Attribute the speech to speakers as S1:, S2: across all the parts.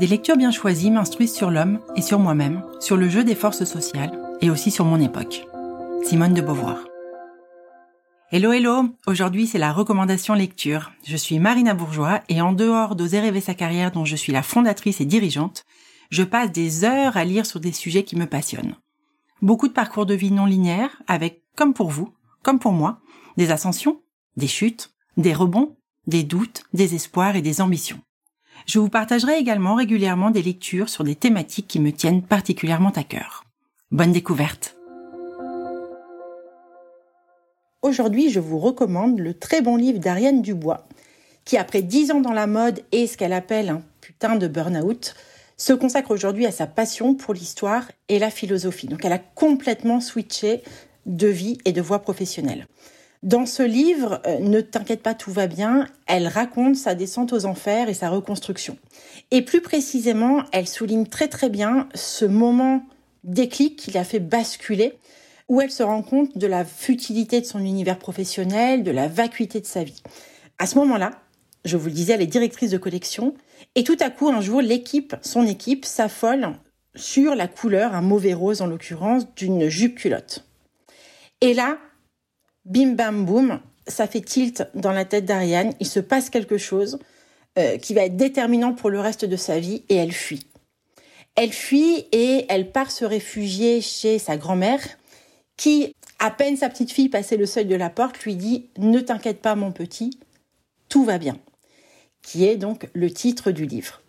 S1: Des lectures bien choisies m'instruisent sur l'homme et sur moi-même, sur le jeu des forces sociales et aussi sur mon époque. Simone de Beauvoir. Hello hello, aujourd'hui c'est la recommandation lecture. Je suis Marina Bourgeois et en dehors d'Oser rêver sa carrière dont je suis la fondatrice et dirigeante, je passe des heures à lire sur des sujets qui me passionnent. Beaucoup de parcours de vie non linéaires avec, comme pour vous, comme pour moi, des ascensions, des chutes, des rebonds, des doutes, des espoirs et des ambitions. Je vous partagerai également régulièrement des lectures sur des thématiques qui me tiennent particulièrement à cœur. Bonne découverte Aujourd'hui, je vous recommande le très bon livre d'Ariane Dubois, qui après dix ans dans la mode et ce qu'elle appelle un putain de burn-out, se consacre aujourd'hui à sa passion pour l'histoire et la philosophie. Donc elle a complètement switché de vie et de voie professionnelle. Dans ce livre, euh, Ne t'inquiète pas, tout va bien, elle raconte sa descente aux enfers et sa reconstruction. Et plus précisément, elle souligne très très bien ce moment déclic qui l'a fait basculer, où elle se rend compte de la futilité de son univers professionnel, de la vacuité de sa vie. À ce moment-là, je vous le disais, elle est directrice de collection, et tout à coup, un jour, l'équipe, son équipe, s'affole sur la couleur, un mauvais rose en l'occurrence, d'une jupe culotte. Et là, bim bam boum, ça fait tilt dans la tête d'Ariane, il se passe quelque chose euh, qui va être déterminant pour le reste de sa vie et elle fuit. Elle fuit et elle part se réfugier chez sa grand-mère qui, à peine sa petite fille passait le seuil de la porte, lui dit ⁇ Ne t'inquiète pas mon petit, tout va bien ⁇ qui est donc le titre du livre.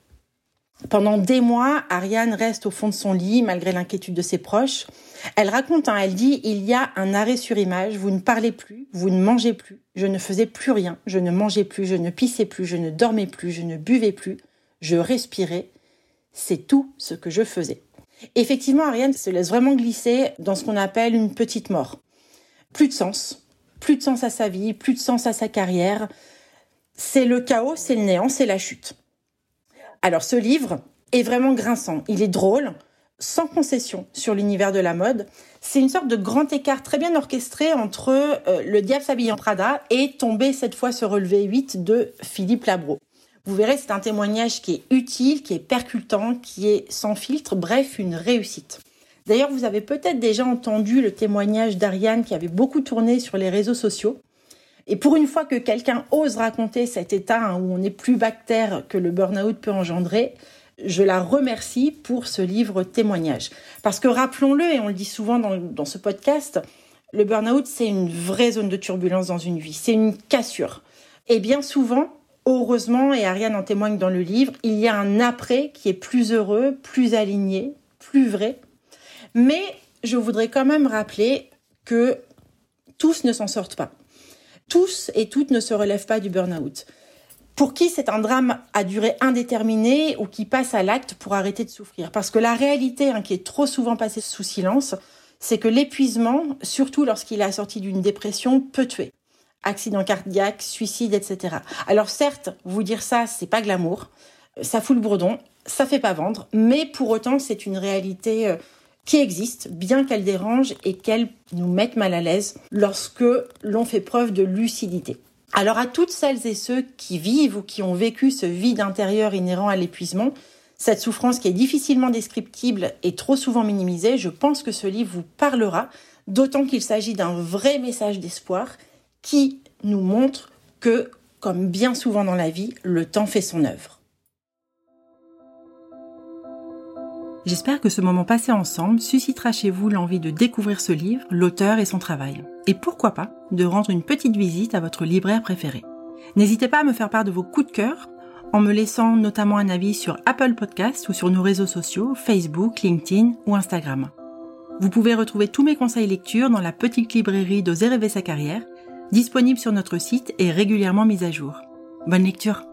S1: Pendant des mois, Ariane reste au fond de son lit malgré l'inquiétude de ses proches. Elle raconte, hein, elle dit, il y a un arrêt sur image, vous ne parlez plus, vous ne mangez plus, je ne faisais plus rien, je ne mangeais plus, je ne pissais plus, je ne dormais plus, je ne buvais plus, je respirais, c'est tout ce que je faisais. Effectivement, Ariane se laisse vraiment glisser dans ce qu'on appelle une petite mort. Plus de sens, plus de sens à sa vie, plus de sens à sa carrière. C'est le chaos, c'est le néant, c'est la chute. Alors ce livre est vraiment grinçant, il est drôle, sans concession sur l'univers de la mode. C'est une sorte de grand écart très bien orchestré entre euh, Le diable s'habille en Prada et Tomber cette fois se relever 8 de Philippe Labro. Vous verrez, c'est un témoignage qui est utile, qui est percutant, qui est sans filtre, bref, une réussite. D'ailleurs, vous avez peut-être déjà entendu le témoignage d'Ariane qui avait beaucoup tourné sur les réseaux sociaux. Et pour une fois que quelqu'un ose raconter cet état hein, où on n'est plus bactère que le burn-out peut engendrer, je la remercie pour ce livre témoignage. Parce que rappelons-le, et on le dit souvent dans, dans ce podcast, le burn-out, c'est une vraie zone de turbulence dans une vie, c'est une cassure. Et bien souvent, heureusement, et Ariane en témoigne dans le livre, il y a un après qui est plus heureux, plus aligné, plus vrai. Mais je voudrais quand même rappeler que tous ne s'en sortent pas tous et toutes ne se relèvent pas du burn-out. Pour qui c'est un drame à durée indéterminée ou qui passe à l'acte pour arrêter de souffrir? Parce que la réalité hein, qui est trop souvent passée sous silence, c'est que l'épuisement, surtout lorsqu'il est assorti d'une dépression, peut tuer. Accident cardiaque, suicide, etc. Alors certes, vous dire ça, c'est pas glamour, ça fout le bourdon, ça fait pas vendre, mais pour autant, c'est une réalité euh, qui existe, bien qu'elle dérange et qu'elle nous mette mal à l'aise lorsque l'on fait preuve de lucidité. Alors à toutes celles et ceux qui vivent ou qui ont vécu ce vide intérieur inhérent à l'épuisement, cette souffrance qui est difficilement descriptible et trop souvent minimisée, je pense que ce livre vous parlera, d'autant qu'il s'agit d'un vrai message d'espoir qui nous montre que, comme bien souvent dans la vie, le temps fait son œuvre. J'espère que ce moment passé ensemble suscitera chez vous l'envie de découvrir ce livre, l'auteur et son travail. Et pourquoi pas de rendre une petite visite à votre libraire préféré. N'hésitez pas à me faire part de vos coups de cœur en me laissant notamment un avis sur Apple Podcasts ou sur nos réseaux sociaux, Facebook, LinkedIn ou Instagram. Vous pouvez retrouver tous mes conseils lecture dans la petite librairie d'Oser rêver sa carrière, disponible sur notre site et régulièrement mise à jour. Bonne lecture